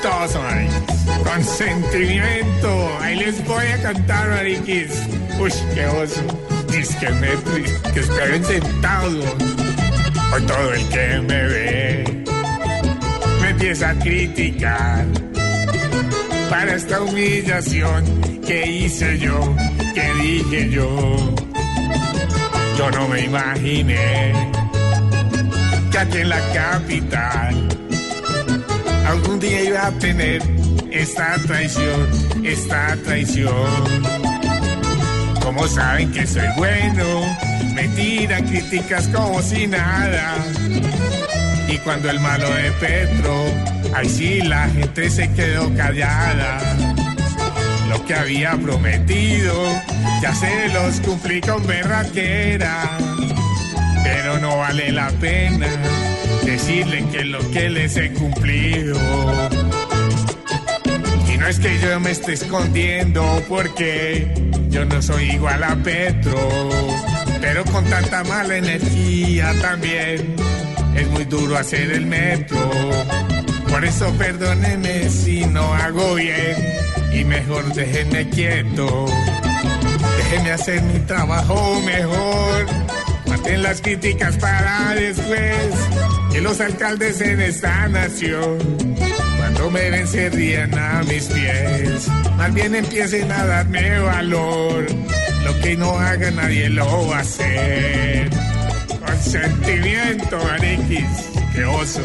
Chistoso, ay. Consentimiento. Ahí les voy a cantar, mariquis. Uy, qué oso. Disque Metri, que esperen sentados. Hoy todo el que me ve me empieza a criticar. Para esta humillación que hice yo, que dije yo. Yo no me imaginé que aquí en la capital tener esta traición, esta traición. Como saben que soy bueno, me tiran críticas como si nada. Y cuando el malo de Petro, ahí sí la gente se quedó callada. Lo que había prometido, ya se los cumplí con berraquera. Pero no vale la pena decirle que lo que les he cumplido. Es que yo me esté escondiendo porque yo no soy igual a Petro. Pero con tanta mala energía también es muy duro hacer el metro. Por eso perdónenme si no hago bien y mejor déjenme quieto. Déjenme hacer mi trabajo mejor. Maten las críticas para después que los alcaldes en esta nación cuando me ven se rían a mis pies. Más bien empiecen a darme valor. Lo que no haga nadie lo va a hacer. Con sentimiento, Ariquis. Qué oso.